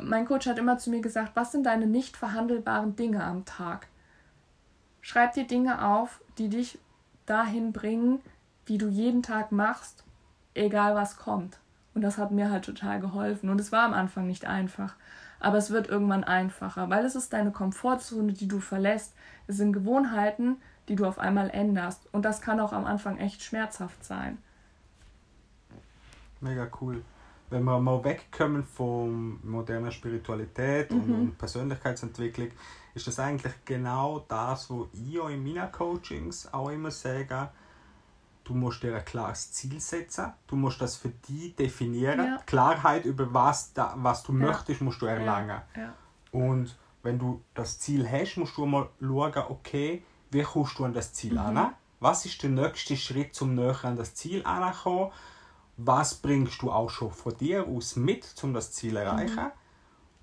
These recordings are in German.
mein Coach hat immer zu mir gesagt, was sind deine nicht verhandelbaren Dinge am Tag? Schreib dir Dinge auf, die dich dahin bringen, wie du jeden Tag machst, egal was kommt. Und das hat mir halt total geholfen. Und es war am Anfang nicht einfach. Aber es wird irgendwann einfacher, weil es ist deine Komfortzone, die du verlässt. Es sind Gewohnheiten, die du auf einmal änderst. Und das kann auch am Anfang echt schmerzhaft sein. Mega cool. Wenn wir mal wegkommen von moderner Spiritualität mhm. und Persönlichkeitsentwicklung, ist das eigentlich genau das, was ich auch in meinen Coachings auch immer sage. Du musst dir ein klares Ziel setzen. Du musst das für dich definieren. Ja. Klarheit über was, da, was du ja. möchtest, musst du erlangen. Ja. Und wenn du das Ziel hast, musst du mal schauen, okay, wie kommst du an das Ziel mhm. an? Was ist der nächste Schritt, um näher an das Ziel anzukommen? Was bringst du auch schon von dir aus mit, um das Ziel zu erreichen? Mhm.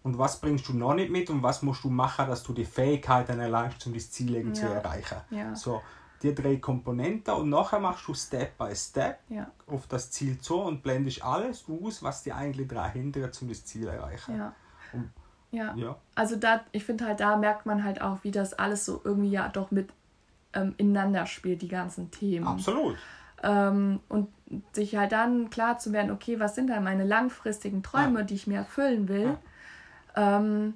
Und was bringst du noch nicht mit und was musst du machen, dass du die Fähigkeiten erlangst, um das Ziel ja. zu erreichen? Ja. So, die drei Komponenten und nachher machst du Step by Step ja. auf das Ziel zu und blendest alles aus, was dir eigentlich daran hindert, um das Ziel zu erreichen. Ja. Und, ja. Also da, ich finde halt, da merkt man halt auch, wie das alles so irgendwie ja doch mit ähm, ineinander spielt, die ganzen Themen. Absolut. Ähm, und sich halt dann klar zu werden, okay, was sind dann meine langfristigen Träume, die ich mir erfüllen will. Ähm,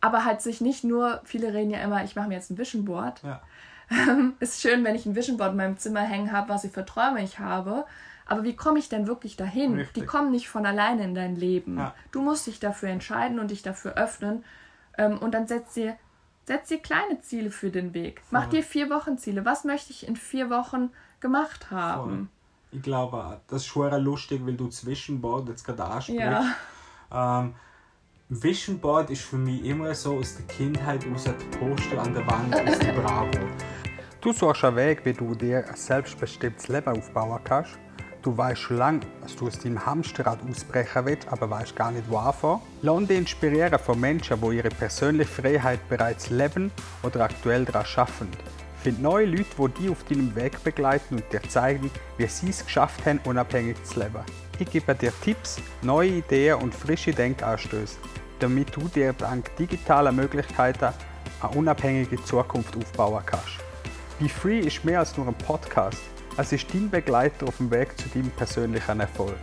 aber halt sich nicht nur, viele reden ja immer, ich mache mir jetzt ein Vision Board. Ja. ist schön, wenn ich ein Vision Board in meinem Zimmer hängen habe, was für Träume ich habe. Aber wie komme ich denn wirklich dahin? Richtig. Die kommen nicht von alleine in dein Leben. Ja. Du musst dich dafür entscheiden und dich dafür öffnen. Ähm, und dann setzt dir Setz dir kleine Ziele für den Weg. Mach dir vier Wochen Ziele. Was möchte ich in vier Wochen gemacht haben? Voll. Ich glaube, das ist schon lustig, weil du Zwischenboard jetzt gerade ansprichst. Ja. Ähm, Vision Board ist für mich immer so aus der Kindheit aus der Poster an der Wand aus der Bravo. Du suchst einen Weg, wie du dir ein selbstbestimmtes Leben aufbauen kannst Du weißt schon lange, dass du aus deinem Hamsterrad ausbrechen willst, aber weißt gar nicht, wo anfangen. Lass dich inspirieren von Menschen, die ihre persönliche Freiheit bereits leben oder aktuell daran arbeiten. Find neue Leute, die dich auf deinem Weg begleiten und dir zeigen, wie sie es geschafft haben, unabhängig zu leben. Ich gebe dir Tipps, neue Ideen und frische Denkanstöße, damit du dir dank digitaler Möglichkeiten eine unabhängige Zukunft aufbauen kannst. Be Free ist mehr als nur ein Podcast. Es ist dein Begleiter auf dem Weg zu deinem persönlichen Erfolg.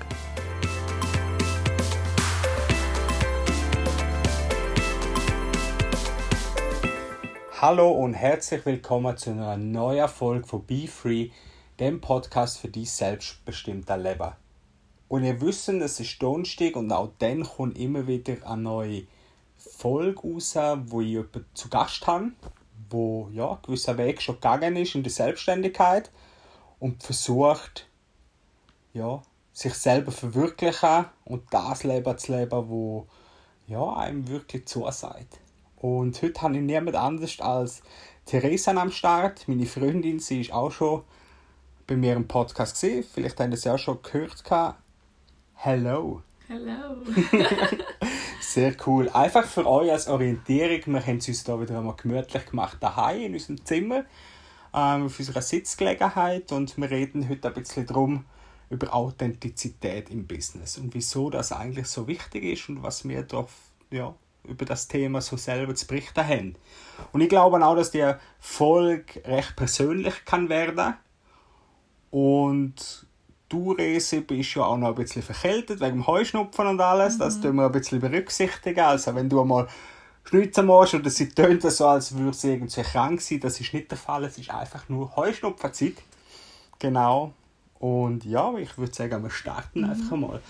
Hallo und herzlich willkommen zu einer neuen Folge von Be Free, dem Podcast für dein selbstbestimmte Leben. Und ihr wisst, es ist Donnerstag und auch dann kommt immer wieder eine neue Folge raus, wo ich jemanden zu Gast habe, wo ja, gewisser Weg schon gegangen ist in der Selbstständigkeit und versucht, ja, sich selber verwirklichen und das Leben zu leben, wo ja, einem wirklich zusagt. Und heute habe ich niemand anders als Theresa am Start. Meine Freundin, sie ist auch schon bei mir im Podcast gesehen. Vielleicht haben Sie auch schon gehört. Hello. Hello. Sehr cool. Einfach für euch als Orientierung. Wir haben es uns hier wieder einmal gemütlich gemacht, daheim in unserem Zimmer ähm, auf unserer Sitzgelegenheit und wir reden heute ein bisschen darum, über Authentizität im Business und wieso das eigentlich so wichtig ist und was wir doch ja, über das Thema so selber zu berichten haben. Und ich glaube auch, dass die Folge recht persönlich kann werden und du, Rese, bist ja auch noch ein bisschen verkältet wegen dem Heuschnupfen und alles. Mhm. Das tun wir ein bisschen berücksichtigen. Also wenn du einmal schnitzen musst oder sie tönt so, als würde sie irgendwie krank sein. Das ist nicht der Fall. Es ist einfach nur Heuschnupfenzeit. Genau. Und ja, ich würde sagen, wir starten mhm. einfach mal.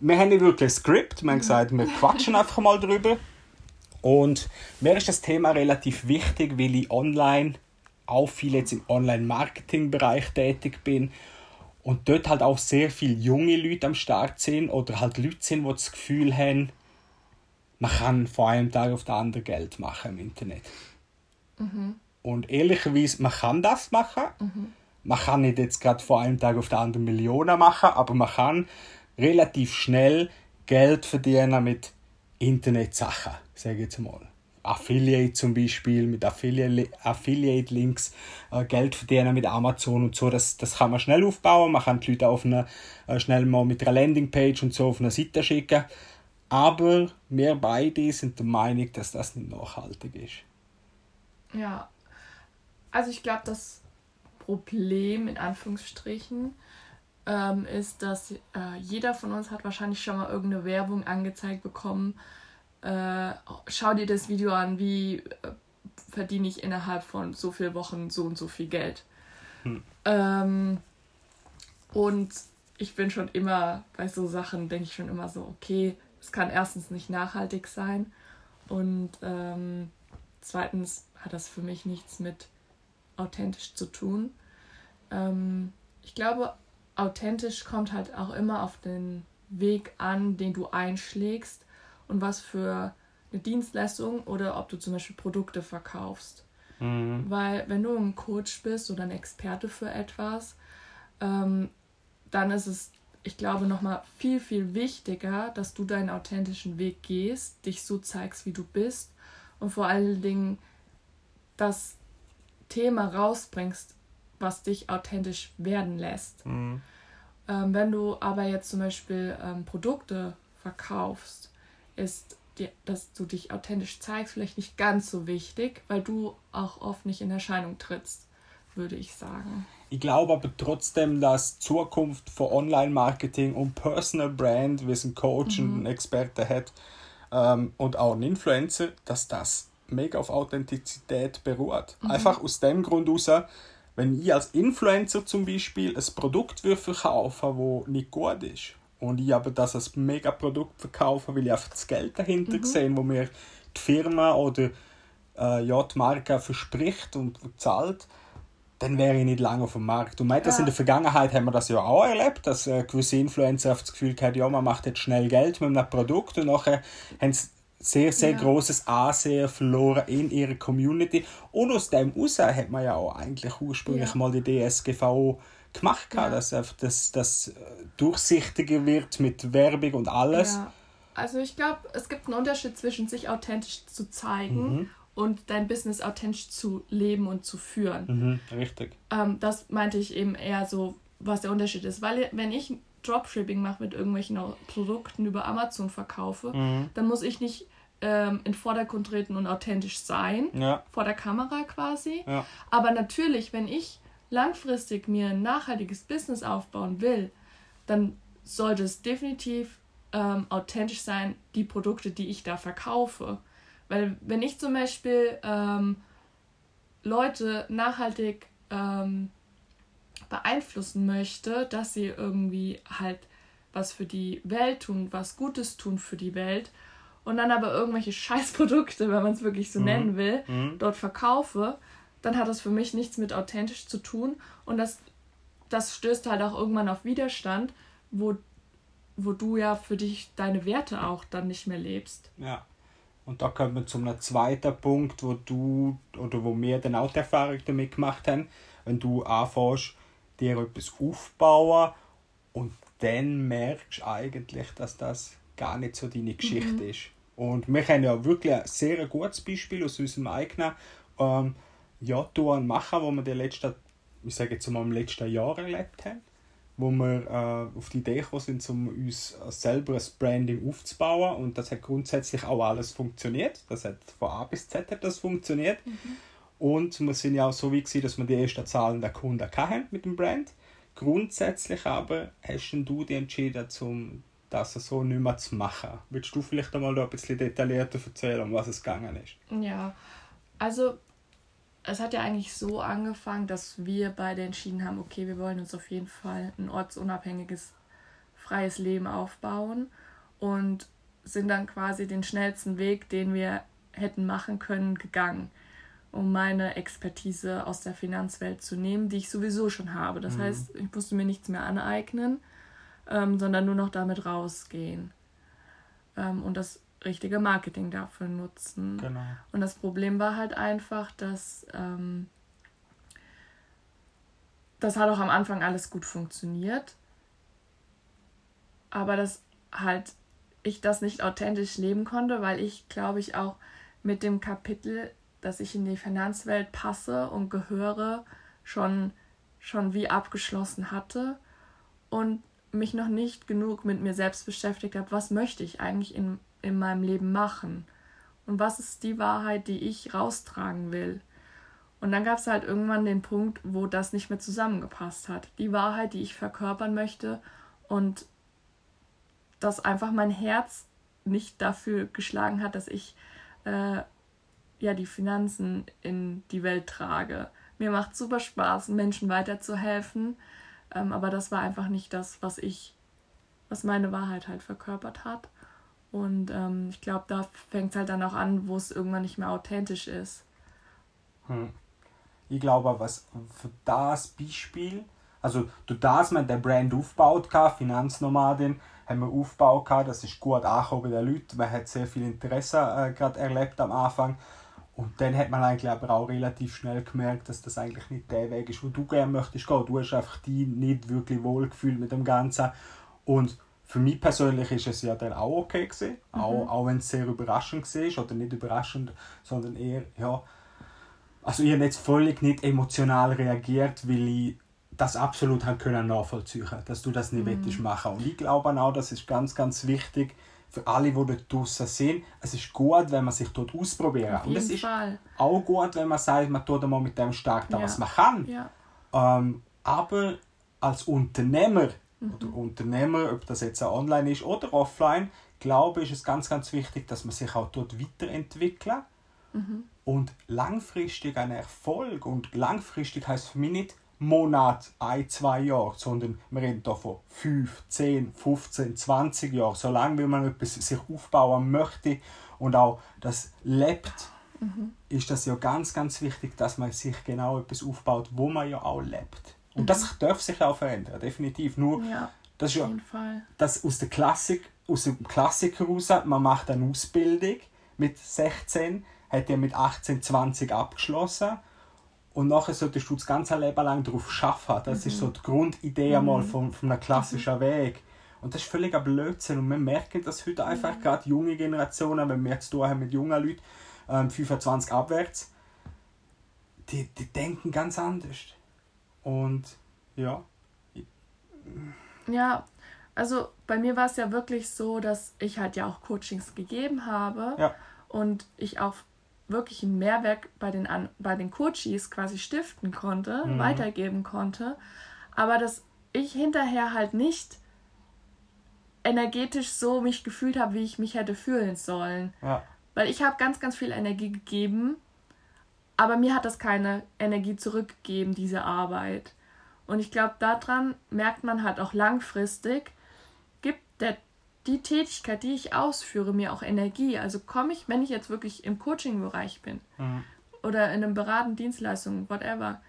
Wir haben nicht wirklich ein Skript. Wir haben gesagt, wir quatschen einfach mal drüber. Und mir ist das Thema relativ wichtig, weil ich online auch viel jetzt im Online-Marketing-Bereich tätig bin und dort halt auch sehr viele junge Leute am Start sind oder halt Leute sind, die das Gefühl haben, man kann von einem Tag auf den anderen Geld machen im Internet. Mhm. Und ehrlicherweise, man kann das machen. Mhm. Man kann nicht jetzt gerade von einem Tag auf den anderen Millionen machen, aber man kann relativ schnell Geld verdienen mit Internetsachen, sage jetzt mal. Affiliate zum Beispiel, mit Affiliate-Links äh, Geld verdienen mit Amazon und so, das, das kann man schnell aufbauen. Man kann die Leute auf eine, äh, schnell mal mit einer Landingpage und so auf eine Seite schicken Aber wir beide sind der Meinung, dass das nicht nachhaltig ist. Ja, also ich glaube, das Problem in Anführungsstrichen ähm, ist, dass äh, jeder von uns hat wahrscheinlich schon mal irgendeine Werbung angezeigt bekommen. Äh, schau dir das Video an, wie äh, verdiene ich innerhalb von so vielen Wochen so und so viel Geld. Hm. Ähm, und ich bin schon immer bei so Sachen, denke ich schon immer so, okay, es kann erstens nicht nachhaltig sein und ähm, zweitens hat das für mich nichts mit authentisch zu tun. Ähm, ich glaube, authentisch kommt halt auch immer auf den Weg an, den du einschlägst und was für eine Dienstleistung oder ob du zum Beispiel Produkte verkaufst. Mhm. Weil wenn du ein Coach bist oder ein Experte für etwas, ähm, dann ist es, ich glaube, nochmal viel, viel wichtiger, dass du deinen authentischen Weg gehst, dich so zeigst, wie du bist und vor allen Dingen das Thema rausbringst, was dich authentisch werden lässt. Mhm. Ähm, wenn du aber jetzt zum Beispiel ähm, Produkte verkaufst, ist die, dass du dich authentisch zeigst vielleicht nicht ganz so wichtig, weil du auch oft nicht in Erscheinung trittst, würde ich sagen. Ich glaube aber trotzdem, dass Zukunft für Online-Marketing und Personal Brand, wie es ein Coach mhm. und Experte hat ähm, und auch ein Influencer, dass das mega auf Authentizität beruht. Mhm. Einfach aus dem Grund heraus, wenn ich als Influencer zum Beispiel ein Produkt verkaufen würde, das nicht gut ist, und ich aber das als mega Produkt verkaufe, weil ich einfach das Geld dahinter mhm. sehe, wo mir die Firma oder äh, ja, die Marke verspricht und zahlt, dann wäre ich nicht lange auf dem Markt. Und meint ja. das in der Vergangenheit haben wir das ja auch erlebt, dass äh, gewisse Influencer das Gefühl hatten, ja, man macht jetzt schnell Geld mit einem Produkt und nachher haben sie sehr, sehr ja. großes Ansehen verloren in ihrer Community. Und aus dem heraus hat man ja auch eigentlich ursprünglich ja. mal die DSGVO gemacht, ja. dass das, das durchsichtiger wird mit Werbung und alles. Ja. Also ich glaube, es gibt einen Unterschied zwischen sich authentisch zu zeigen mhm. und dein Business authentisch zu leben und zu führen. Mhm, richtig. Ähm, das meinte ich eben eher so, was der Unterschied ist. Weil wenn ich Dropshipping mache mit irgendwelchen Produkten über Amazon verkaufe, mhm. dann muss ich nicht ähm, in Vordergrund treten und authentisch sein, ja. vor der Kamera quasi. Ja. Aber natürlich, wenn ich langfristig mir ein nachhaltiges Business aufbauen will, dann sollte es definitiv ähm, authentisch sein, die Produkte, die ich da verkaufe. Weil wenn ich zum Beispiel ähm, Leute nachhaltig ähm, beeinflussen möchte, dass sie irgendwie halt was für die Welt tun, was Gutes tun für die Welt und dann aber irgendwelche Scheißprodukte, wenn man es wirklich so mhm. nennen will, mhm. dort verkaufe, dann hat das für mich nichts mit authentisch zu tun und das, das stößt halt auch irgendwann auf Widerstand, wo, wo du ja für dich deine Werte auch dann nicht mehr lebst. Ja. Und da kommen wir zu einem zweiten Punkt, wo du oder wo wir dann auch die Erfahrung damit gemacht haben, wenn du anfängst, dir etwas aufbauen und dann merkst du eigentlich, dass das gar nicht so deine Geschichte mhm. ist. Und wir haben ja wirklich ein sehr gutes Beispiel aus unserem eigenen ähm, ja, tun machen, wo wir die letzten, ich sage jetzt mal im letzten Jahr erlebt haben, wo wir äh, auf die Idee gekommen sind, um uns selber ein Branding aufzubauen und das hat grundsätzlich auch alles funktioniert. Das hat von A bis Z hat das funktioniert. Mhm. Und wir sind ja auch so wie gewesen, dass wir die ersten Zahlen der Kunden hatten mit dem Brand. Grundsätzlich aber hast du dich entschieden, um das so nicht mehr zu machen. Willst du vielleicht einmal ein bisschen detaillierter erzählen, um was es gegangen ist? Ja, also es hat ja eigentlich so angefangen, dass wir beide entschieden haben, okay, wir wollen uns auf jeden Fall ein ortsunabhängiges, freies Leben aufbauen und sind dann quasi den schnellsten Weg, den wir hätten machen können, gegangen, um meine Expertise aus der Finanzwelt zu nehmen, die ich sowieso schon habe. Das mhm. heißt, ich musste mir nichts mehr aneignen, ähm, sondern nur noch damit rausgehen. Ähm, und das richtige Marketing dafür nutzen. Genau. Und das Problem war halt einfach, dass ähm, das hat auch am Anfang alles gut funktioniert, aber dass halt ich das nicht authentisch leben konnte, weil ich glaube ich auch mit dem Kapitel, dass ich in die Finanzwelt passe und gehöre, schon schon wie abgeschlossen hatte und mich noch nicht genug mit mir selbst beschäftigt habe, was möchte ich eigentlich in in meinem Leben machen? Und was ist die Wahrheit, die ich raustragen will? Und dann gab es halt irgendwann den Punkt, wo das nicht mehr zusammengepasst hat. Die Wahrheit, die ich verkörpern möchte und dass einfach mein Herz nicht dafür geschlagen hat, dass ich äh, ja die Finanzen in die Welt trage. Mir macht super Spaß, Menschen weiterzuhelfen, ähm, aber das war einfach nicht das, was ich, was meine Wahrheit halt verkörpert hat. Und ähm, ich glaube, da fängt es halt dann auch an, wo es irgendwann nicht mehr authentisch ist. Hm ich glaube, was für das Beispiel, also du das man der Brand aufgebaut Finanznomadin, haben wir aufgebaut das ist gut angekommen bei den Leuten, man hat sehr viel Interesse äh, gerade erlebt am Anfang und dann hat man eigentlich aber auch relativ schnell gemerkt, dass das eigentlich nicht der Weg ist, wo du gerne möchtest gehen. Du hast einfach die nicht wirklich wohlgefühlt mit dem Ganzen und für mich persönlich ist es ja dann auch okay gewesen, mhm. auch, auch wenn es sehr überraschend war, oder nicht überraschend, sondern eher, ja, also ich habe jetzt völlig nicht emotional reagiert, weil ich das absolut haben können nachvollziehen, dass du das nicht mhm. machen. Und ich glaube auch, das ist ganz, ganz wichtig für alle, die dort draußen sind. Es ist gut, wenn man sich dort ausprobiert. Und es ist Fall. auch gut, wenn man sagt, man tut mal mit dem starten, ja. was man kann. Ja. Ähm, aber als Unternehmer mhm. oder Unternehmer, ob das jetzt online ist oder offline, glaube ich, ist es ganz, ganz wichtig, dass man sich auch dort weiterentwickelt. Mhm und langfristig ein Erfolg. Und langfristig heißt für mich nicht Monat, ein, zwei Jahre, sondern wir reden hier von 5, 10, 15, 20 Jahren. Solange man etwas sich aufbauen möchte und auch das lebt, mhm. ist das ja ganz, ganz wichtig, dass man sich genau etwas aufbaut, wo man ja auch lebt. Und mhm. das darf sich auch verändern, definitiv. Nur, ja, das ist ja das aus der Klassik, aus dem Klassiker raus, man macht eine Ausbildung mit 16, hat er mit 18, 20 abgeschlossen. Und nachher solltest du das ganze Leben lang darauf arbeiten. Das mhm. ist so die Grundidee mhm. von, von einem klassischen mhm. Weg. Und das ist völlig ein Blödsinn. Und wir merken das heute einfach, mhm. gerade junge Generationen, wenn wir jetzt hier haben mit jungen Leuten, ähm, 25 abwärts, die, die denken ganz anders. Und ja. Ja, also bei mir war es ja wirklich so, dass ich halt ja auch Coachings gegeben habe. Ja. Und ich auch wirklich einen Mehrwert bei den, An bei den Coaches quasi stiften konnte, mhm. weitergeben konnte, aber dass ich hinterher halt nicht energetisch so mich gefühlt habe, wie ich mich hätte fühlen sollen. Ja. Weil ich habe ganz, ganz viel Energie gegeben, aber mir hat das keine Energie zurückgegeben, diese Arbeit. Und ich glaube, daran merkt man halt auch langfristig, gibt der die Tätigkeit, die ich ausführe, mir auch Energie. Also komme ich, wenn ich jetzt wirklich im Coaching-Bereich bin mhm. oder in einem Beraten, Dienstleistungen, whatever,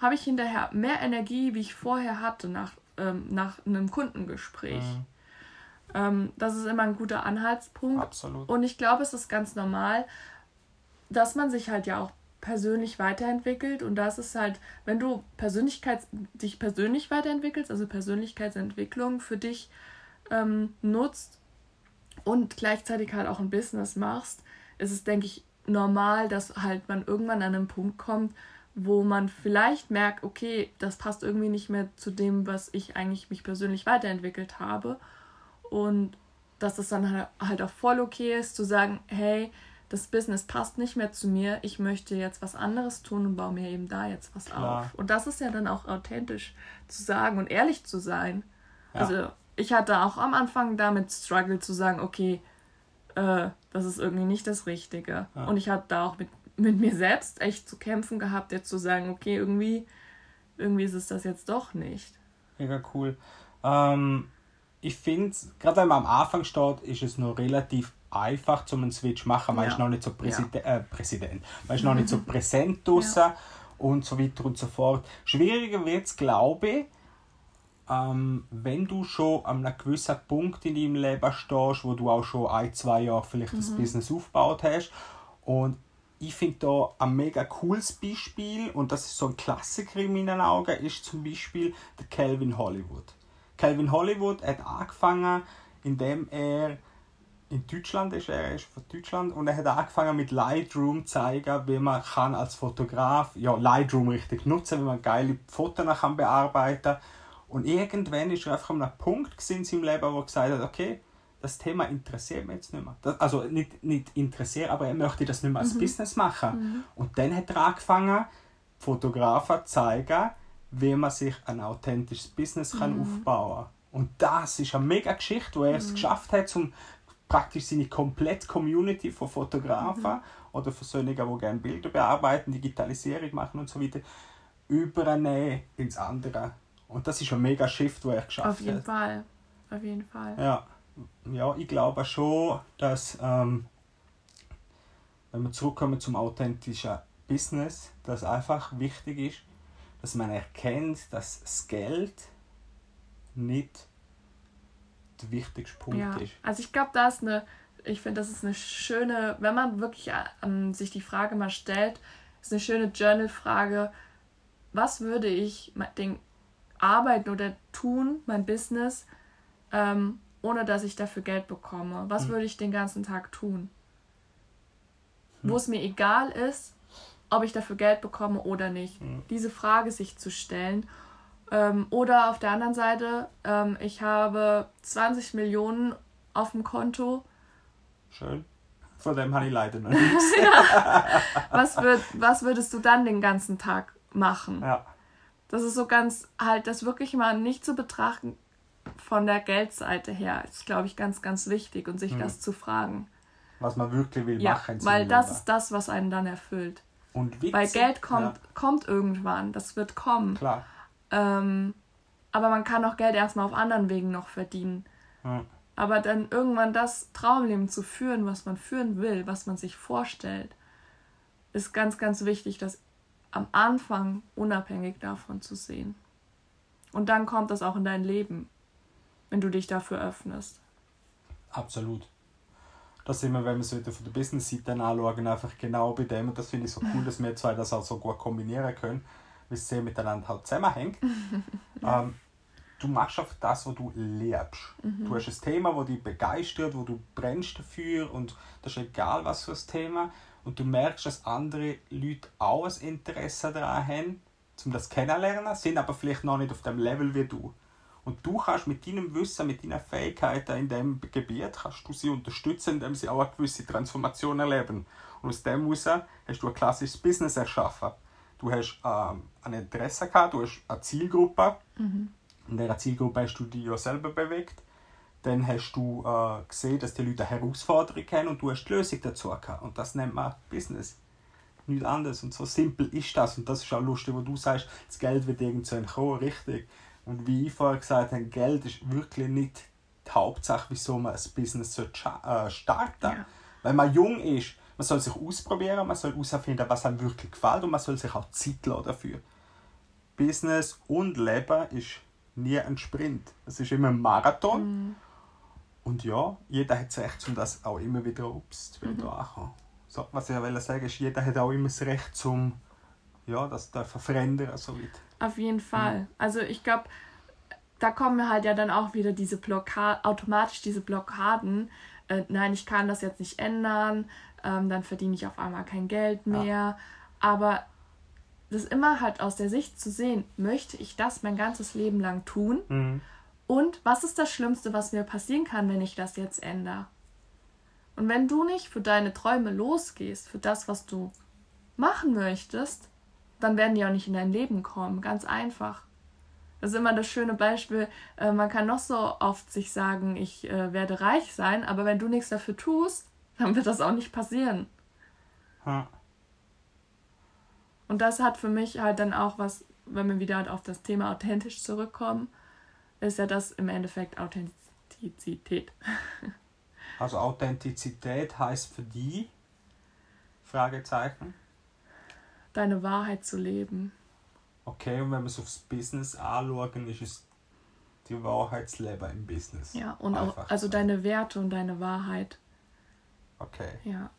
habe ich hinterher mehr Energie, wie ich vorher hatte nach, ähm, nach einem Kundengespräch. Mhm. Ähm, das ist immer ein guter Anhaltspunkt. Absolut. Und ich glaube, es ist ganz normal, dass man sich halt ja auch persönlich weiterentwickelt und das ist halt, wenn du Persönlichkeit, dich persönlich weiterentwickelst, also Persönlichkeitsentwicklung für dich ähm, nutzt und gleichzeitig halt auch ein Business machst, ist es, denke ich, normal, dass halt man irgendwann an einen Punkt kommt, wo man vielleicht merkt, okay, das passt irgendwie nicht mehr zu dem, was ich eigentlich mich persönlich weiterentwickelt habe. Und dass es dann halt auch voll okay ist, zu sagen, hey, das Business passt nicht mehr zu mir, ich möchte jetzt was anderes tun und baue mir eben da jetzt was Klar. auf. Und das ist ja dann auch authentisch zu sagen und ehrlich zu sein. Ja. Also ich hatte auch am Anfang damit Struggle zu sagen, okay, äh, das ist irgendwie nicht das Richtige. Ja. Und ich hatte da auch mit, mit mir selbst echt zu kämpfen gehabt, jetzt zu sagen, okay, irgendwie, irgendwie ist es das jetzt doch nicht. Mega cool. Ähm, ich finde, gerade wenn man am Anfang steht, ist es noch relativ einfach, zum einen Switch machen. Man ja. ist noch nicht so Präside ja. äh, Präsident, man ist noch nicht so präsent draussen ja. und so weiter und so fort. Schwieriger wird es, glaube ich, ähm, wenn du schon an einem gewissen Punkt in deinem Leben stehst, wo du auch schon ein, zwei Jahre vielleicht mhm. das Business aufgebaut hast. Und ich finde da ein mega cooles Beispiel, und das ist so ein Klassiker in meinen Augen, ist zum Beispiel der Calvin Hollywood. Calvin Hollywood hat angefangen, indem er in Deutschland ist, er ist von Deutschland und er hat angefangen mit Lightroom zu zeigen, wie man kann als Fotograf ja Lightroom richtig nutzen, wie man geile Fotos kann bearbeiten und irgendwann ist er einfach an einem Punkt in seinem Leben, wo er gesagt hat, okay, das Thema interessiert mich jetzt nicht mehr. Das, also nicht, nicht interessiert, aber er möchte das nicht mehr als mhm. Business machen. Mhm. Und dann hat er angefangen, Fotografen zu zeigen, wie man sich ein authentisches Business mhm. kann aufbauen kann. Und das ist eine mega Geschichte, wo er es mhm. geschafft hat, um praktisch seine komplette Community von Fotografen mhm. oder von solchen, die gerne Bilder bearbeiten, Digitalisierung machen und so weiter, übernehmen ins andere. Und das ist ein mega Shift, wo er geschafft hat. Auf jeden hat. Fall. Auf jeden Fall. Ja, ja ich glaube schon, dass, ähm, wenn wir zurückkommen zum authentischen Business, dass einfach wichtig ist, dass man erkennt, dass das Geld nicht der wichtigste Punkt ja. ist. Also ich glaube, da ist eine, ich finde, das ist eine schöne, wenn man wirklich ähm, sich die Frage mal stellt, ist eine schöne Journal-Frage, was würde ich den arbeiten oder tun, mein Business, ähm, ohne dass ich dafür Geld bekomme? Was hm. würde ich den ganzen Tag tun? Hm. Wo es mir egal ist, ob ich dafür Geld bekomme oder nicht. Hm. Diese Frage sich zu stellen. Ähm, oder auf der anderen Seite, ähm, ich habe 20 Millionen auf dem Konto. Schön. Von leider noch nichts. ja. was, würd, was würdest du dann den ganzen Tag machen? Ja. Das ist so ganz, halt, das wirklich mal nicht zu betrachten von der Geldseite her, ist, glaube ich, ganz, ganz wichtig und sich mhm. das zu fragen. Was man wirklich will ja, machen. Weil das ist das, was einen dann erfüllt. Und witzig, Weil Geld kommt, ja. kommt irgendwann, das wird kommen. Klar. Ähm, aber man kann auch Geld erstmal auf anderen Wegen noch verdienen. Ja. Aber dann irgendwann das Traumleben zu führen, was man führen will, was man sich vorstellt, ist ganz, ganz wichtig, das am Anfang unabhängig davon zu sehen. Und dann kommt das auch in dein Leben, wenn du dich dafür öffnest. Absolut. Das sind wir, wenn wir es wieder von der Business-Seite anschauen, einfach genau bei dem. Und das finde ich so cool, dass wir zwei das auch so gut kombinieren können, weil es sehr miteinander halt zusammenhängt. ähm, du machst auf das, was du liebst. Mhm. Du hast ein Thema, das dich begeistert, wo du brennst dafür und das ist egal, was für ein Thema und du merkst, dass andere Leute auch ein Interesse daran haben, um das kennenzulernen, sind aber vielleicht noch nicht auf dem Level wie du. Und du kannst mit deinem Wissen, mit deinen Fähigkeiten in diesem Gebiet, kannst du sie unterstützen, indem sie auch eine gewisse Transformation erleben. Und aus dem heraus hast du ein klassisches Business erschaffen. Du hast ähm, ein Interesse gehabt, du hast eine Zielgruppe. Mhm. In dieser Zielgruppe hast du dich ja selber bewegt dann hast du äh, gesehen, dass die Leute eine Herausforderung haben und du hast die Lösung dazu gehabt. Und das nennt man Business. Nichts anderes. Und so simpel ist das. Und das ist auch lustig, wo du sagst, das Geld wird irgendwann kommen, richtig. Und wie ich vorher gesagt habe, Geld ist wirklich nicht die Hauptsache, wieso man ein Business äh, starten ja. Weil man jung ist, man soll sich ausprobieren, man soll herausfinden, was einem wirklich gefällt und man soll sich auch Zeit lassen dafür. Business und Leben ist nie ein Sprint. Es ist immer ein Marathon. Mhm. Und ja, jeder hat das Recht, um das auch immer wieder ups, zu mhm. ankommen. So, was ich will sagen ist, jeder hat auch immer das Recht, zum ja, das zu verändern. So weit. Auf jeden Fall. Mhm. Also ich glaube, da kommen halt ja dann auch wieder diese Blockaden, automatisch diese Blockaden. Äh, nein, ich kann das jetzt nicht ändern, ähm, dann verdiene ich auf einmal kein Geld mehr. Ja. Aber das immer halt aus der Sicht zu sehen, möchte ich das mein ganzes Leben lang tun? Mhm. Und was ist das Schlimmste, was mir passieren kann, wenn ich das jetzt ändere? Und wenn du nicht für deine Träume losgehst, für das, was du machen möchtest, dann werden die auch nicht in dein Leben kommen. Ganz einfach. Das ist immer das schöne Beispiel. Äh, man kann noch so oft sich sagen, ich äh, werde reich sein, aber wenn du nichts dafür tust, dann wird das auch nicht passieren. Hm. Und das hat für mich halt dann auch was, wenn wir wieder halt auf das Thema authentisch zurückkommen, ist ja das im Endeffekt Authentizität. also Authentizität heißt für die Fragezeichen? Deine Wahrheit zu leben. Okay, und wenn wir es aufs Business anschauen, ist es die Wahrheitsleben im Business. Ja, und Einfach auch, also deine Werte und deine Wahrheit. Okay. Ja,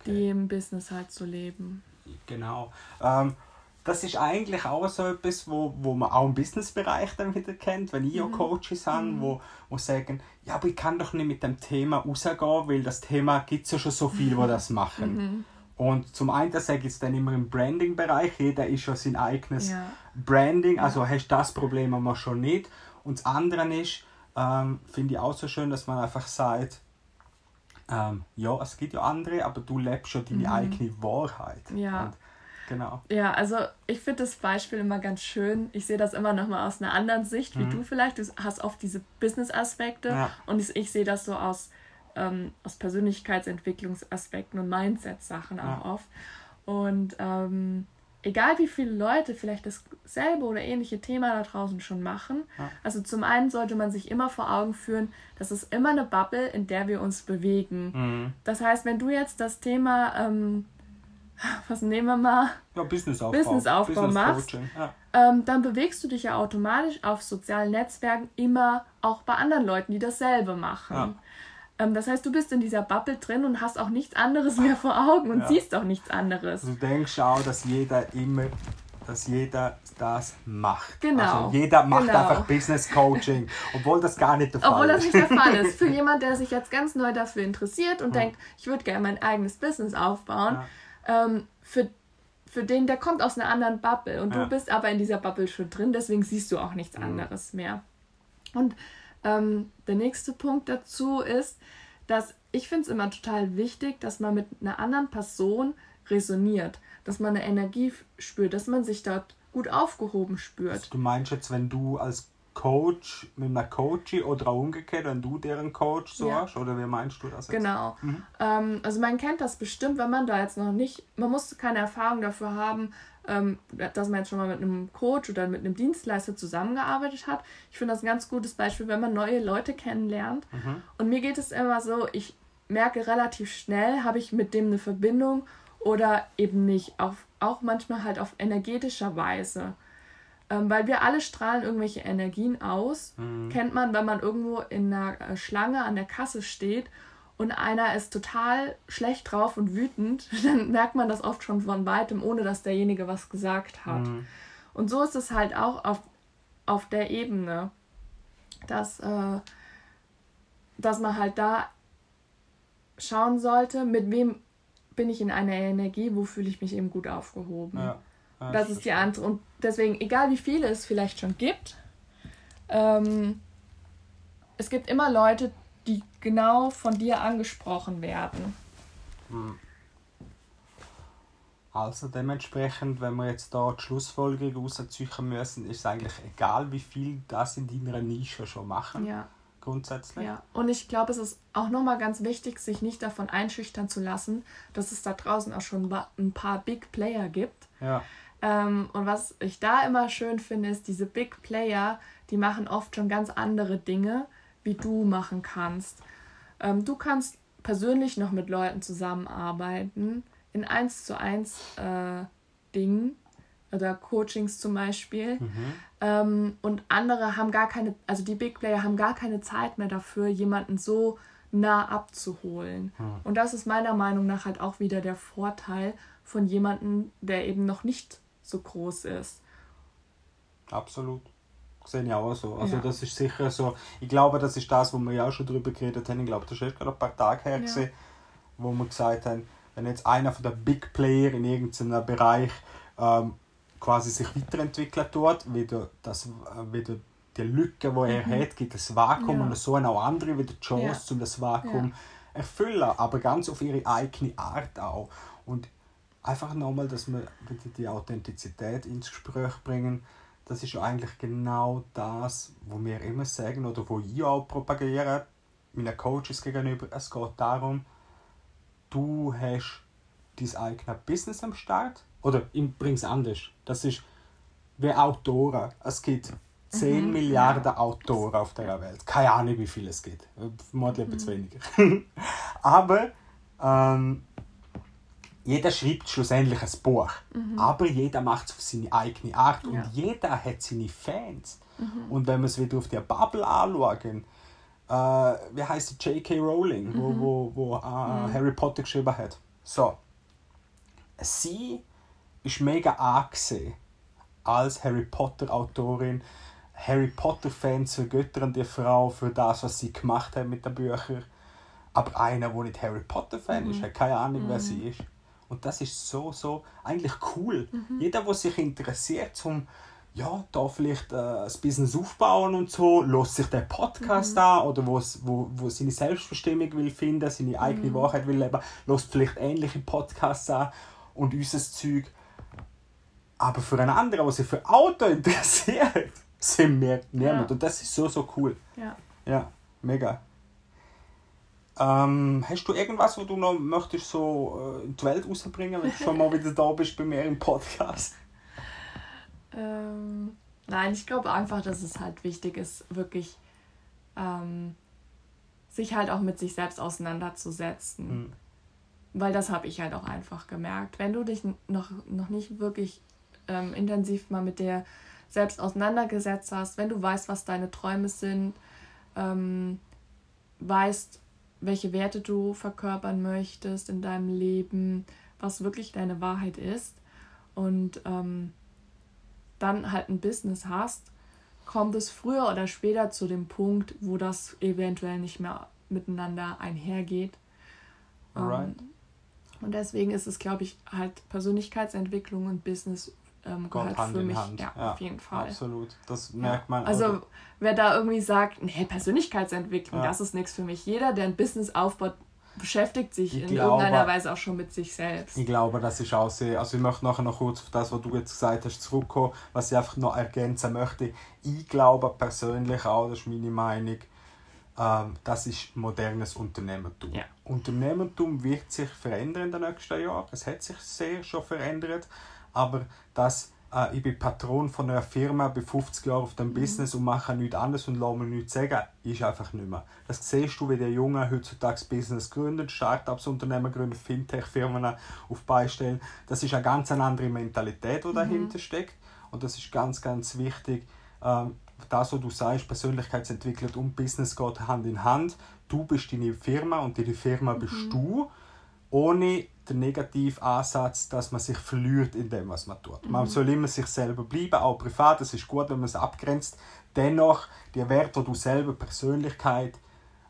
okay. die im Business halt zu leben. Genau. Ähm, das ist eigentlich auch so etwas, wo, wo man auch im Businessbereich dann wieder kennt, wenn ich auch mhm. Coaches habe, mhm. wo, wo sagen, ja, aber ich kann doch nicht mit dem Thema rausgehen, weil das Thema gibt es ja schon so viele, die das machen. Mhm. Und zum einen sage ich es dann immer im Branding-Bereich, jeder ist ja sein eigenes ja. Branding, also ja. hast du das Problem aber schon nicht. Und das andere ist, ähm, finde ich auch so schön, dass man einfach sagt, ähm, ja, es gibt ja andere, aber du lebst ja deine mhm. eigene Wahrheit. Ja. Und genau. Ja, also ich finde das Beispiel immer ganz schön. Ich sehe das immer nochmal aus einer anderen Sicht, wie mhm. du vielleicht. Du hast oft diese Business-Aspekte ja. und ich, ich sehe das so aus, ähm, aus Persönlichkeitsentwicklungsaspekten und Mindset-Sachen ja. auch oft. Und ähm, egal wie viele Leute vielleicht dasselbe oder ähnliche Thema da draußen schon machen, ja. also zum einen sollte man sich immer vor Augen führen, das ist immer eine Bubble, in der wir uns bewegen. Mhm. Das heißt, wenn du jetzt das Thema, ähm, was nehmen wir mal? Ja, Businessaufbau, Businessaufbau Business machst, ja. ähm, dann bewegst du dich ja automatisch auf sozialen Netzwerken immer auch bei anderen Leuten, die dasselbe machen. Ja. Ähm, das heißt, du bist in dieser Bubble drin und hast auch nichts anderes mehr vor Augen und ja. siehst auch nichts anderes. Du denkst auch, dass jeder immer, dass jeder das macht. Genau. Also jeder macht genau. einfach Business Coaching, obwohl das gar nicht der Fall ist. Obwohl das nicht der Fall ist. Für jemand, der sich jetzt ganz neu dafür interessiert und ja. denkt, ich würde gerne mein eigenes Business aufbauen, ja. ähm, für für den, der kommt aus einer anderen Bubble und du bist aber in dieser Bubble schon drin, deswegen siehst du auch nichts mhm. anderes mehr. Und ähm, der nächste Punkt dazu ist, dass ich finde es immer total wichtig, dass man mit einer anderen Person resoniert, dass man eine Energie spürt, dass man sich dort gut aufgehoben spürt. Also du meinst jetzt, wenn du als Coach mit einer Coachie oder umgekehrt, wenn du deren Coach so ja. hast? Oder wie meinst du das jetzt? Genau. Mhm. Ähm, also man kennt das bestimmt, wenn man da jetzt noch nicht, man muss keine Erfahrung dafür haben, ähm, dass man jetzt schon mal mit einem Coach oder mit einem Dienstleister zusammengearbeitet hat. Ich finde das ein ganz gutes Beispiel, wenn man neue Leute kennenlernt. Mhm. Und mir geht es immer so, ich merke relativ schnell, habe ich mit dem eine Verbindung oder eben nicht. Auf, auch manchmal halt auf energetischer Weise. Ähm, weil wir alle strahlen irgendwelche Energien aus. Mhm. Kennt man, wenn man irgendwo in einer äh, Schlange an der Kasse steht und einer ist total schlecht drauf und wütend, dann merkt man das oft schon von weitem, ohne dass derjenige was gesagt hat. Mhm. Und so ist es halt auch auf, auf der Ebene, dass, äh, dass man halt da schauen sollte, mit wem bin ich in einer Energie, wo fühle ich mich eben gut aufgehoben. Ja, das, das ist die andere. Und deswegen, egal wie viele es vielleicht schon gibt, ähm, es gibt immer Leute, die genau von dir angesprochen werden. Hm. Also dementsprechend, wenn wir jetzt da die Schlussfolgerung rausziehen müssen, ist es eigentlich egal, wie viel das in deiner Nische schon machen. Ja. Grundsätzlich. Ja, und ich glaube, es ist auch nochmal ganz wichtig, sich nicht davon einschüchtern zu lassen, dass es da draußen auch schon ein paar Big Player gibt. Ja. Ähm, und was ich da immer schön finde, ist, diese Big Player, die machen oft schon ganz andere Dinge wie du machen kannst. Ähm, du kannst persönlich noch mit Leuten zusammenarbeiten, in eins zu eins äh, Dingen oder Coachings zum Beispiel. Mhm. Ähm, und andere haben gar keine, also die Big Player haben gar keine Zeit mehr dafür, jemanden so nah abzuholen. Mhm. Und das ist meiner Meinung nach halt auch wieder der Vorteil von jemandem, der eben noch nicht so groß ist. Absolut sehe ich auch so. Also ja. das ist sicher so, ich glaube, das ist das, wo wir ja auch schon drüber geredet haben, ich glaube, das ist gerade ein paar Tage her, ja. wo wir gesagt haben, wenn jetzt einer von den Big Player in irgendeinem Bereich ähm, quasi sich weiterentwickelt tut, das, äh, wieder die Lücke, die er mhm. hat, gibt das Vakuum ja. und so haben auch andere wieder die Chance, um das Vakuum ja. erfüllen, aber ganz auf ihre eigene Art auch. Und einfach nochmal, dass wir wieder die Authentizität ins Gespräch bringen, das ist eigentlich genau das, was wir immer sagen oder wo ich auch propagiere, meinen Coaches gegenüber. Es geht darum, du hast dein eigenes Business am Start. Oder ich bringe es anders. Das ist wie Autoren. Es gibt 10 mhm, Milliarden ja. Autoren auf der Welt. Keine Ahnung, wie viele es gibt. Vermutlich mhm. etwas weniger. Aber ähm, jeder schreibt schlussendlich ein Buch, mhm. aber jeder macht es auf seine eigene Art ja. und jeder hat seine Fans. Mhm. Und wenn wir es wieder auf die Bubble anschauen, äh, wie heißt die J.K. Rowling, mhm. wo, wo, wo äh, mhm. Harry Potter geschrieben hat. So, sie ist mega angesehen als Harry Potter Autorin. Harry Potter Fans vergöttern die Frau für das, was sie gemacht hat mit den Büchern. Aber einer, der nicht Harry Potter Fan ist, mhm. hat keine Ahnung, wer sie ist. Und das ist so, so eigentlich cool. Mhm. Jeder, der sich interessiert zum, ja, da vielleicht äh, das Business aufbauen und so, lässt sich den Podcast mhm. an oder wo, wo seine Selbstbestimmung will finden, seine eigene mhm. Wahrheit will leben, lässt vielleicht ähnliche Podcasts an und unser Zeug. Aber für einen anderen, der sich für Auto interessiert, sind wir niemand. Ja. Und das ist so, so cool. Ja. Ja, mega. Ähm, hast du irgendwas, was du noch möchtest so äh, in die Welt rausbringen, wenn du schon mal wieder da bist bei mir im Podcast? Ähm, nein, ich glaube einfach, dass es halt wichtig ist, wirklich ähm, sich halt auch mit sich selbst auseinanderzusetzen. Mhm. Weil das habe ich halt auch einfach gemerkt. Wenn du dich noch, noch nicht wirklich ähm, intensiv mal mit dir selbst auseinandergesetzt hast, wenn du weißt, was deine Träume sind, ähm, weißt, welche Werte du verkörpern möchtest in deinem Leben, was wirklich deine Wahrheit ist und ähm, dann halt ein Business hast, kommt es früher oder später zu dem Punkt, wo das eventuell nicht mehr miteinander einhergeht. Right. Um, und deswegen ist es, glaube ich, halt Persönlichkeitsentwicklung und Business ähm, gehört Hand für mich. Ja, ja, auf jeden Fall. Absolut. Das merkt man. Also, also, wer da irgendwie sagt, nee, Persönlichkeitsentwicklung, ja. das ist nichts für mich. Jeder, der ein Business aufbaut, beschäftigt sich ich in glaube, irgendeiner Weise auch schon mit sich selbst. Ich glaube, das ist auch sehr. Also ich möchte nachher noch kurz auf das, was du jetzt gesagt hast, zurückkommen, was ich einfach noch ergänzen möchte. Ich glaube persönlich auch, das ist meine Meinung, ähm, das ist modernes Unternehmertum. Ja. Unternehmertum wird sich verändern in den nächsten Jahren. Es hat sich sehr schon verändert, aber das äh, ich bin Patron von einer Firma, bin 50 Jahre auf dem mhm. Business und mache nichts anderes und lasse mir nichts sagen, ist einfach nicht mehr. Das siehst du, wie der Junge heutzutage Business gründet, Startups, Unternehmen gründet, Fintech-Firmen auf beistellen. Das ist eine ganz andere Mentalität, die mhm. dahinter steckt. Und das ist ganz, ganz wichtig. Ähm, das, was du sagst, Persönlichkeitsentwicklung und Business geht Hand in Hand. Du bist deine Firma und deine Firma bist mhm. du ohne den negativen Ansatz, dass man sich verliert in dem, was man tut. Mhm. Man soll immer sich selber bleiben, auch privat. Es ist gut, wenn man es abgrenzt. Dennoch, die Werte, die du selber Persönlichkeit,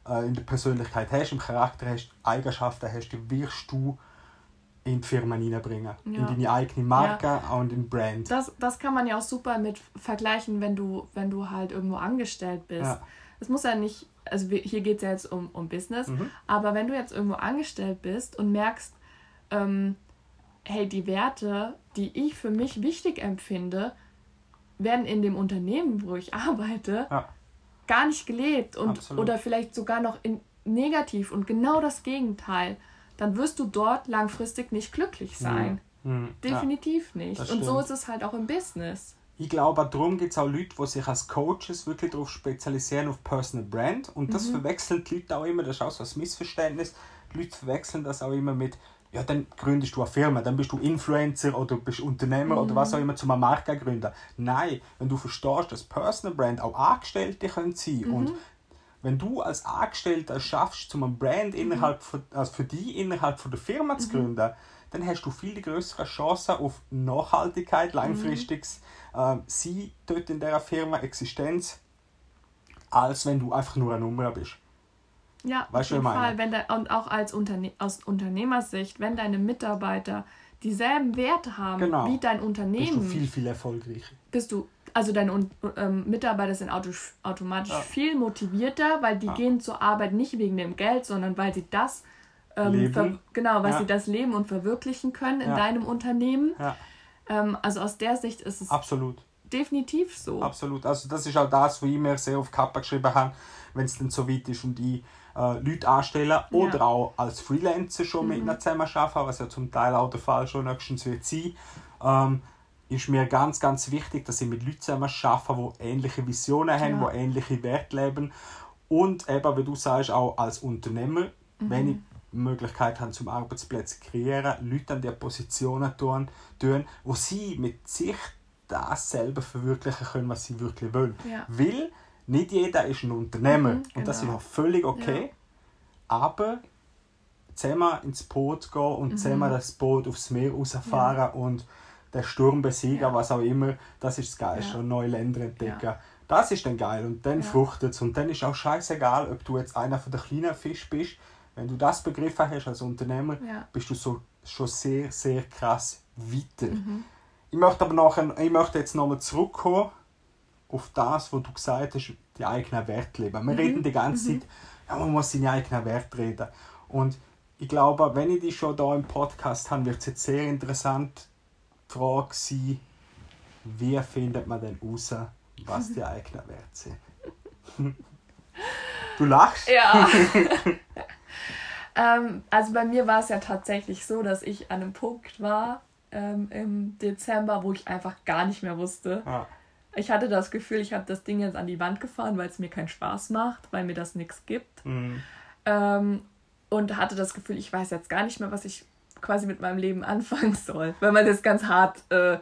äh, in der Persönlichkeit hast, im Charakter hast, Eigenschaften hast, die wirst du in die Firma hineinbringen. Ja. In deine eigene Marke ja. und in Brand. Das, das kann man ja auch super mit vergleichen, wenn du, wenn du halt irgendwo angestellt bist. Es ja. muss ja nicht also hier geht es ja jetzt um, um Business, mhm. aber wenn du jetzt irgendwo angestellt bist und merkst, ähm, hey, die Werte, die ich für mich wichtig empfinde, werden in dem Unternehmen, wo ich arbeite, ja. gar nicht gelebt und oder vielleicht sogar noch in negativ und genau das Gegenteil, dann wirst du dort langfristig nicht glücklich sein. Mhm. Mhm. Definitiv ja, nicht. Und so ist es halt auch im Business ich glaube, darum gibt es auch Leute, die sich als Coaches wirklich darauf spezialisieren, auf Personal Brand. Und das mhm. verwechseln die Leute auch immer, das ist auch so ein Missverständnis. Die Leute verwechseln das auch immer mit, ja, dann gründest du eine Firma, dann bist du Influencer oder bist Unternehmer mhm. oder was auch immer zum Marke gründen. Nein, wenn du verstehst, dass Personal Brand auch Angestellte können sein mhm. und wenn du als Angestellter schaffst, zum Brand innerhalb von, also für dich innerhalb von der Firma zu mhm. gründen, dann hast du viel größere Chancen auf Nachhaltigkeit, langfristiges mhm. äh, Sein dort in dieser Firma, Existenz, als wenn du einfach nur eine Nummer bist. Ja, weißt auf jeden Fall. Wenn de, und auch als Unterne aus Unternehmersicht, wenn deine Mitarbeiter dieselben Werte haben genau. wie dein Unternehmen, bist du viel, viel erfolgreicher. Bist du, also deine ähm, Mitarbeiter sind automatisch ja. viel motivierter, weil die ja. gehen zur Arbeit nicht wegen dem Geld, sondern weil sie das ähm, genau, weil ja. sie das leben und verwirklichen können in ja. deinem Unternehmen. Ja. Ähm, also aus der Sicht ist es Absolut. definitiv so. Absolut. Also das ist auch das, was ich mir sehr auf Kappa geschrieben habe, wenn es dann so weit ist und ich äh, Leute anstellen oder auch als Freelancer schon mhm. mit ihnen zusammen arbeiten, was ja zum Teil auch der Fall schon nächstens wird sein, ähm, ist mir ganz, ganz wichtig, dass ich mit Leuten zusammen arbeite, die ähnliche Visionen haben, die ähnliche Werte leben und eben, wie du sagst, auch als Unternehmer, mhm. wenn ich Möglichkeit haben zum Arbeitsplätze kreieren, Leute an der Positionen tun, tun, wo sie mit sich das selber verwirklichen können, was sie wirklich wollen. Ja. Weil nicht jeder ist ein Unternehmer mhm, genau. und das ist genau. auch völlig okay. Ja. Aber zusammen ins Boot gehen und mhm. zusammen das Boot aufs Meer rausfahren ja. und den Sturm besiegen, ja. was auch immer, das ist das Geilste. Ja. Neue Länder entdecken. Das ist dann geil und dann fruchtet es. Und dann ist auch scheißegal, ob du jetzt einer von den kleinen Fisch bist wenn du das begriffen hast als Unternehmer, ja. bist du so, schon sehr, sehr krass weiter. Mhm. ich möchte aber nachher, ich möchte jetzt nochmal zurückkommen auf das, was du gesagt hast, die eigenen Werte leben. Wir mhm. reden die ganze mhm. Zeit, ja, man muss seine eigenen Werte reden. Und ich glaube, wenn ich dich schon hier im Podcast habe, wird es jetzt sehr interessant die Frage sein, wie findet man denn raus, was die eigenen Werte sind? du lachst? Ja. ähm, also bei mir war es ja tatsächlich so, dass ich an einem Punkt war ähm, im Dezember, wo ich einfach gar nicht mehr wusste. Ah. Ich hatte das Gefühl, ich habe das Ding jetzt an die Wand gefahren, weil es mir keinen Spaß macht, weil mir das nichts gibt. Mhm. Ähm, und hatte das Gefühl, ich weiß jetzt gar nicht mehr, was ich quasi mit meinem Leben anfangen soll, wenn man das ganz hart äh,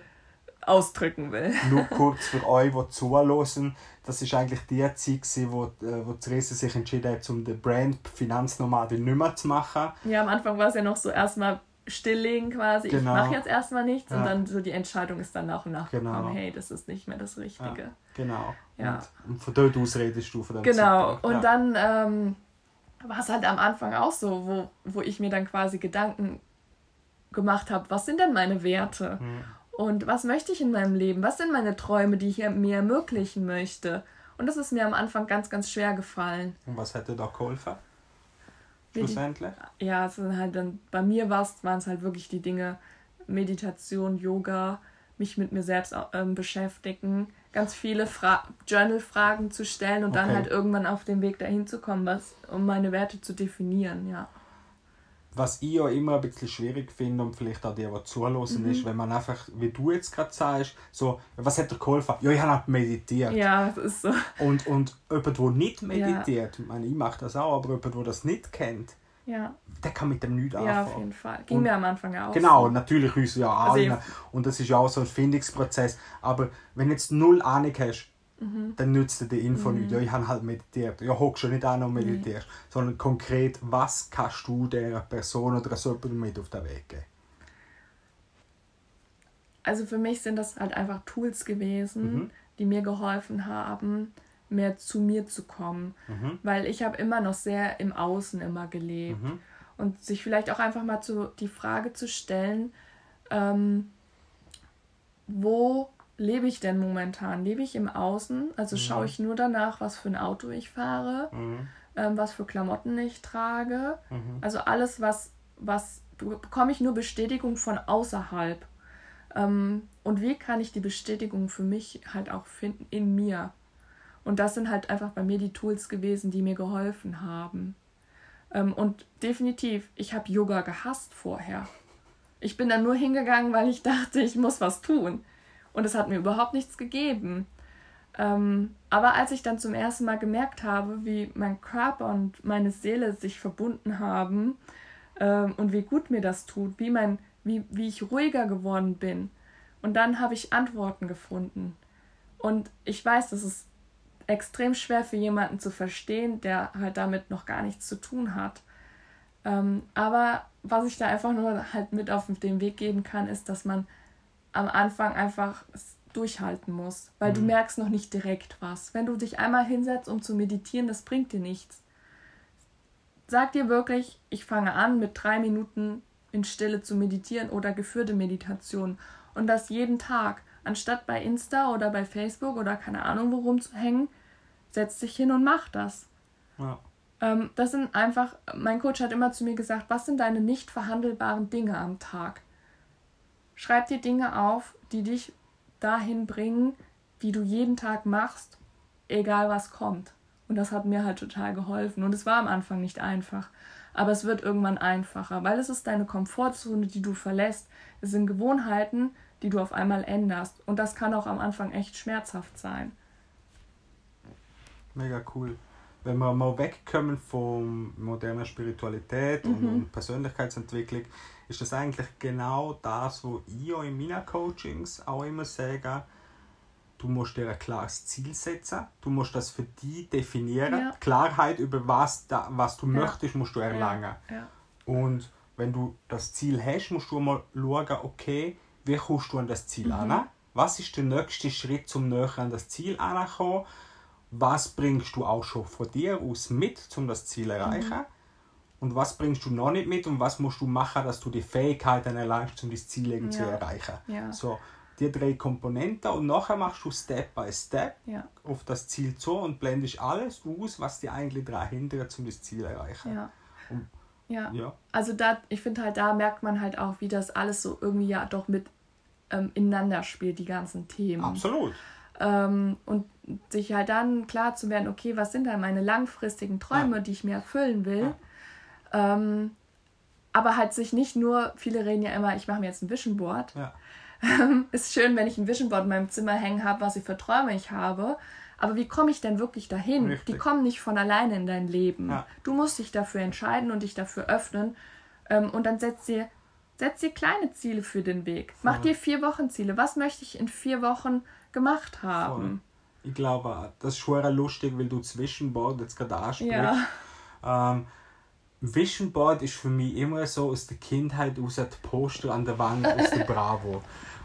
ausdrücken will. Nur kurz für euch, die zuhören, das ist eigentlich die Zeit, wo, äh, wo Therese sich entschieden hat, um den Brand Finanznomadin nicht mehr zu machen. Ja, am Anfang war es ja noch so erstmal stilllegen quasi, genau. ich mache jetzt erstmal nichts ja. und dann so die Entscheidung ist dann nach und nach genau. gekommen, hey, das ist nicht mehr das Richtige. Ja, genau. Ja. Und, und von dort aus redest du von dem Genau, Zeitpunkt. und ja. dann ähm, war es halt am Anfang auch so, wo, wo ich mir dann quasi Gedanken gemacht habe, was sind denn meine Werte? Mhm. Und was möchte ich in meinem Leben? Was sind meine Träume, die ich mir ermöglichen möchte? Und das ist mir am Anfang ganz, ganz schwer gefallen. Und was hätte da geholfen? Schlussendlich? Ja, es sind halt dann, bei mir waren es halt wirklich die Dinge Meditation, Yoga, mich mit mir selbst ähm, beschäftigen, ganz viele Fra Journal-Fragen zu stellen und okay. dann halt irgendwann auf den Weg dahin zu kommen, was, um meine Werte zu definieren, ja was ich ja immer ein bisschen schwierig finde und vielleicht auch die, die zuhören, mhm. ist, wenn man einfach, wie du jetzt gerade sagst, so, was hat dir geholfen? Ja, ich habe halt meditiert. Ja, das ist so. Und, und jemand, der nicht meditiert, ja. ich meine, ich mache das auch, aber jemand, der das nicht kennt, ja. der kann mit dem nichts anfangen. Ja, auf jeden Fall. Ging und, mir am Anfang auch Genau, so. natürlich uns ja allen. Also und das ist ja auch so ein Findungsprozess. Aber wenn du jetzt null Ahnung hast, mhm. dann nützt dir die Info mhm. nicht. Ja, ich habe halt meditiert. Ja, hockst du nicht an und meditierst. Mhm. Sondern konkret, was kannst du der Person oder so mit auf den Weg geben? Also für mich sind das halt einfach Tools gewesen, mhm. die mir geholfen haben, mehr zu mir zu kommen. Mhm. Weil ich habe immer noch sehr im Außen immer gelebt. Mhm. Und sich vielleicht auch einfach mal zu, die Frage zu stellen, ähm, wo lebe ich denn momentan? Lebe ich im Außen? Also mhm. schaue ich nur danach, was für ein Auto ich fahre, mhm. ähm, was für Klamotten ich trage. Mhm. Also alles, was, was bekomme ich nur Bestätigung von außerhalb. Ähm, und wie kann ich die Bestätigung für mich halt auch finden in mir? Und das sind halt einfach bei mir die Tools gewesen, die mir geholfen haben. Ähm, und definitiv, ich habe Yoga gehasst vorher. Ich bin dann nur hingegangen, weil ich dachte, ich muss was tun. Und es hat mir überhaupt nichts gegeben. Ähm, aber als ich dann zum ersten Mal gemerkt habe, wie mein Körper und meine Seele sich verbunden haben ähm, und wie gut mir das tut, wie, mein, wie, wie ich ruhiger geworden bin, und dann habe ich Antworten gefunden. Und ich weiß, das ist extrem schwer für jemanden zu verstehen, der halt damit noch gar nichts zu tun hat. Ähm, aber was ich da einfach nur halt mit auf den Weg geben kann, ist, dass man am Anfang einfach durchhalten muss, weil mhm. du merkst noch nicht direkt was. Wenn du dich einmal hinsetzt, um zu meditieren, das bringt dir nichts. Sag dir wirklich, ich fange an, mit drei Minuten in Stille zu meditieren oder geführte Meditation und das jeden Tag. Anstatt bei Insta oder bei Facebook oder keine Ahnung worum zu hängen, setz dich hin und mach das. Ja. Ähm, das sind einfach, mein Coach hat immer zu mir gesagt, was sind deine nicht verhandelbaren Dinge am Tag? Schreib dir Dinge auf, die dich dahin bringen, wie du jeden Tag machst, egal was kommt. Und das hat mir halt total geholfen. Und es war am Anfang nicht einfach. Aber es wird irgendwann einfacher, weil es ist deine Komfortzone, die du verlässt. Es sind Gewohnheiten, die du auf einmal änderst. Und das kann auch am Anfang echt schmerzhaft sein. Mega cool. Wenn wir mal wegkommen von moderner Spiritualität mhm. und Persönlichkeitsentwicklung, ist das eigentlich genau das, was ich auch in meinen Coachings auch immer sage. Du musst dir ein klares Ziel setzen, du musst das für dich definieren. Ja. Klarheit über was, da, was du ja. möchtest, musst du erlangen. Ja. Und wenn du das Ziel hast, musst du mal schauen, okay, wie kommst du an das Ziel mhm. an? Was ist der nächste Schritt, um näher an das Ziel anzukommen? Was bringst du auch schon von dir aus mit, um das Ziel zu erreichen? Mhm und was bringst du noch nicht mit und was musst du machen, dass du die Fähigkeiten erlangst, um das Ziel ja. zu erreichen. Ja. So, die drei Komponenten und nachher machst du Step by Step ja. auf das Ziel zu und blendest alles aus, was dir eigentlich daran hindert, um das Ziel zu erreichen. Ja. Und, ja. Also da, ich finde halt, da merkt man halt auch, wie das alles so irgendwie ja doch mit ähm, ineinander spielt, die ganzen Themen. Absolut. Ähm, und sich halt dann klar zu werden, okay, was sind dann meine langfristigen Träume, die ich mir erfüllen will. Ähm, aber halt sich nicht nur, viele reden ja immer, ich mache mir jetzt ein Vision Board. Ja. ist schön, wenn ich ein Vision Board in meinem Zimmer hängen habe, was für Träume ich habe. Aber wie komme ich denn wirklich dahin? Richtig. Die kommen nicht von alleine in dein Leben. Ja. Du musst dich dafür entscheiden und dich dafür öffnen. Ähm, und dann setzt dir, setz dir kleine Ziele für den Weg. Voll. Mach dir vier Wochen Ziele. Was möchte ich in vier Wochen gemacht haben? Voll. Ich glaube, das ist schon lustig, weil du Zwischenboard jetzt gerade ansprichst. Ja. Ähm, Vision Board ist für mich immer so aus der Kindheit aus der Poster an der Wand aus der Bravo.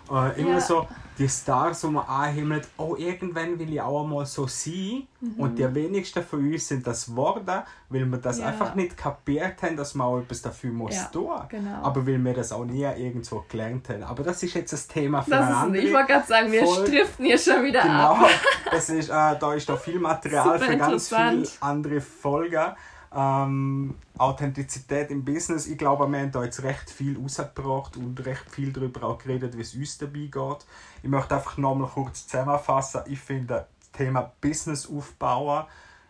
Äh, immer ja. so die Stars, die man anhimmelt, oh, irgendwann will ich auch einmal so sein. Mhm. Und die wenigsten von uns sind das Worte, weil wir das ja. einfach nicht kapiert haben, dass man auch etwas dafür muss ja, tun. Genau. Aber weil wir das auch nie irgendwo gelernt haben. Aber das ist jetzt das Thema für das eine Ich wollte gerade sagen, wir striften hier schon wieder genau, ab. das ist, äh, da ist noch viel Material Super für ganz viele andere Folgen. Ähm, Authentizität im Business, ich glaube, wir haben da jetzt recht viel rausgebracht und recht viel darüber auch geredet, wie es uns dabei geht. Ich möchte einfach nochmal kurz zusammenfassen. Ich finde, das Thema Business aufbauen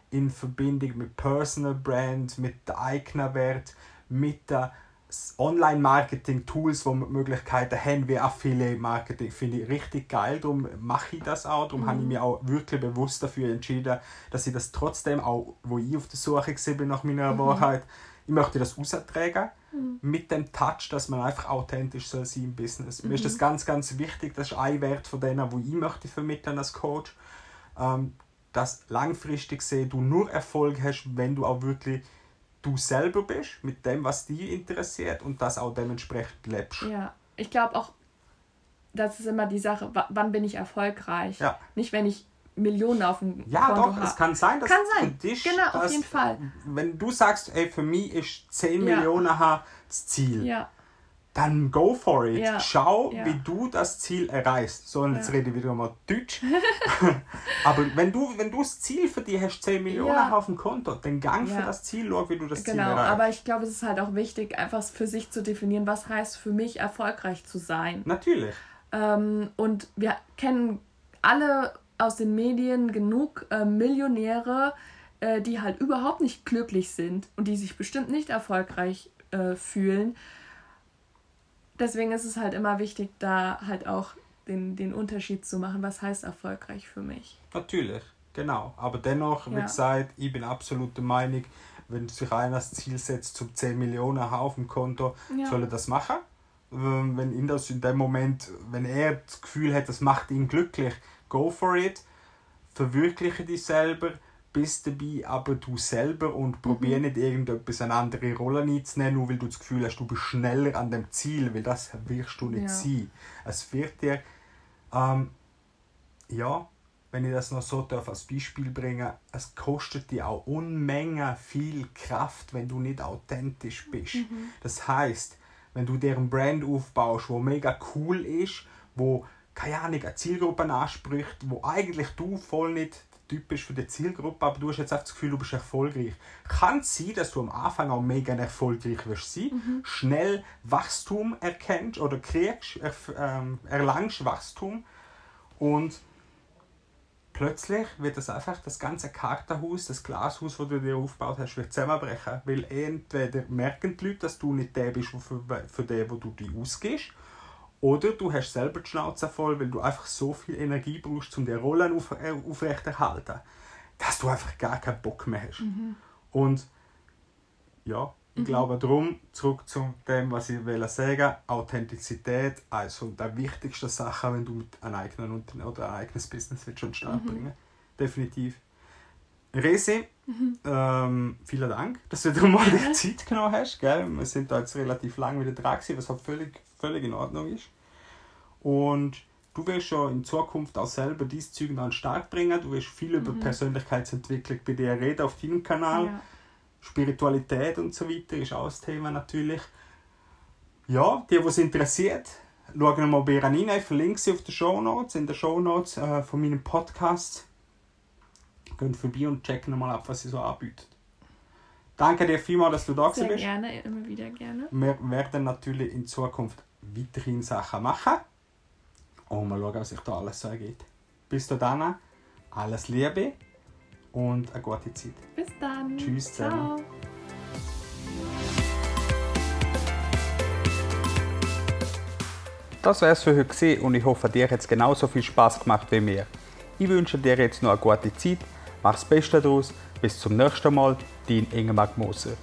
in Verbindung mit Personal Brand, mit der eigenen Wert, mit der Online-Marketing-Tools, wo wir Möglichkeiten haben, wie Affiliate-Marketing, finde ich richtig geil. Darum mache ich das auch. Darum mhm. habe ich mich auch wirklich bewusst dafür entschieden, dass ich das trotzdem, auch wo ich auf der Suche bin nach meiner mhm. Wahrheit, ich möchte das austragen. Mhm. Mit dem Touch, dass man einfach authentisch soll sein im Business. Mhm. Mir ist das mhm. ganz, ganz wichtig. Das ist ein Wert von denen, wo ich möchte vermitteln als Coach. Ähm, dass langfristig sehen, du nur Erfolg hast, wenn du auch wirklich du selber bist, mit dem, was dich interessiert und das auch dementsprechend lebst. Ja, ich glaube auch, das ist immer die Sache, wann bin ich erfolgreich? Ja. Nicht, wenn ich Millionen auf dem ja, Konto doch, es kann sein, dass kann sein. für dich, genau, dass, auf jeden Fall. wenn du sagst, ey, für mich ist 10 ja. Millionen das Ziel. Ja dann go for it. Ja. Schau, ja. wie du das Ziel erreichst. So, und jetzt ja. rede ich wieder mal Deutsch. Aber wenn du, wenn du das Ziel für dich hast, 10 Millionen auf dem Konto, dann gang für das Ziel, schau, wie du das genau, Ziel erreichst. Genau, aber ich glaube, es ist halt auch wichtig, einfach für sich zu definieren, was heißt für mich erfolgreich zu sein. Natürlich. Ähm, und wir kennen alle aus den Medien genug äh, Millionäre, äh, die halt überhaupt nicht glücklich sind und die sich bestimmt nicht erfolgreich äh, fühlen deswegen ist es halt immer wichtig, da halt auch den, den Unterschied zu machen, was heißt erfolgreich für mich. Natürlich, genau. Aber dennoch, wie ja. gesagt, ich bin absolut der Meinung, wenn sich einer das Ziel setzt, zum 10 Millionen auf dem Konto, ja. soll er das machen. Ähm, wenn ihn das in dem Moment, wenn er das Gefühl hat, das macht ihn glücklich, go for it, verwirkliche dich selber, bist dabei, aber du selber und probier mhm. nicht irgendetwas eine andere Rolle einzunehmen, nur weil du das Gefühl hast, du bist schneller an dem Ziel, weil das wirst du nicht ja. sein. Es wird dir, ähm, ja, wenn ich das noch so darf als Beispiel bringen, es kostet dir auch Unmengen viel Kraft, wenn du nicht authentisch bist. Mhm. Das heißt, wenn du dir ein Brand aufbaust, wo mega cool ist, wo keine Ahnung, eine Zielgruppe anspricht, wo eigentlich du voll nicht typisch für die Zielgruppe, aber du hast jetzt einfach das Gefühl, du bist erfolgreich. Kann es sein, dass du am Anfang auch mega erfolgreich wirst sein, mhm. schnell Wachstum erkennst oder kriegst, er, ähm, erlangst Wachstum und plötzlich wird das einfach das ganze Kartenhaus, das Glashaus, das du dir aufgebaut hast, wird zusammenbrechen, weil entweder merken die Leute, dass du nicht der bist, für, für den, wo du dich ausgehst, oder du hast selber die Schnauze voll, weil du einfach so viel Energie brauchst, um die Rollen auf, äh, aufrechterhalten, dass du einfach gar keinen Bock mehr hast. Mhm. Und ja, ich mhm. glaube darum, zurück zu dem, was ich will sagen Authentizität, also der wichtigste Sache, wenn du mit einem eigenen Unternehmen oder ein eigenes Business willst schon Start mhm. bringen. Definitiv. Resi, mhm. ähm, vielen Dank, dass du dir mal die Zeit genommen hast. Gell? Wir sind da jetzt relativ lang wieder dran gewesen, was halt völlig völlig in Ordnung ist. Und du wirst schon in Zukunft auch selber dieses Zeug an den Start bringen. Du wirst viel mhm. über Persönlichkeitsentwicklung bei dir reden auf deinem Kanal. Ja. Spiritualität und so weiter ist auch das Thema natürlich. Ja, die, was interessiert, schauen mal bei ihr rein. Ich verlinke sie auf den Show Notes, in den Show Notes äh, von meinem Podcast. Geht vorbei und checken mal ab, was sie so anbietet. Danke dir vielmals, dass du da Sehr bist. Sehr gerne, immer wieder gerne. Wir werden natürlich in Zukunft weiterhin Sachen machen. Und mal schauen, was sich da alles so ergibt. Bis dann, alles Liebe und eine gute Zeit. Bis dann. Tschüss zusammen. Ciao. Das wär's für heute und ich hoffe, dir hat es genauso viel Spaß gemacht wie mir. Ich wünsche dir jetzt noch eine gute Zeit, mach's Beste daraus, bis zum nächsten Mal, dein Ingemar Moser.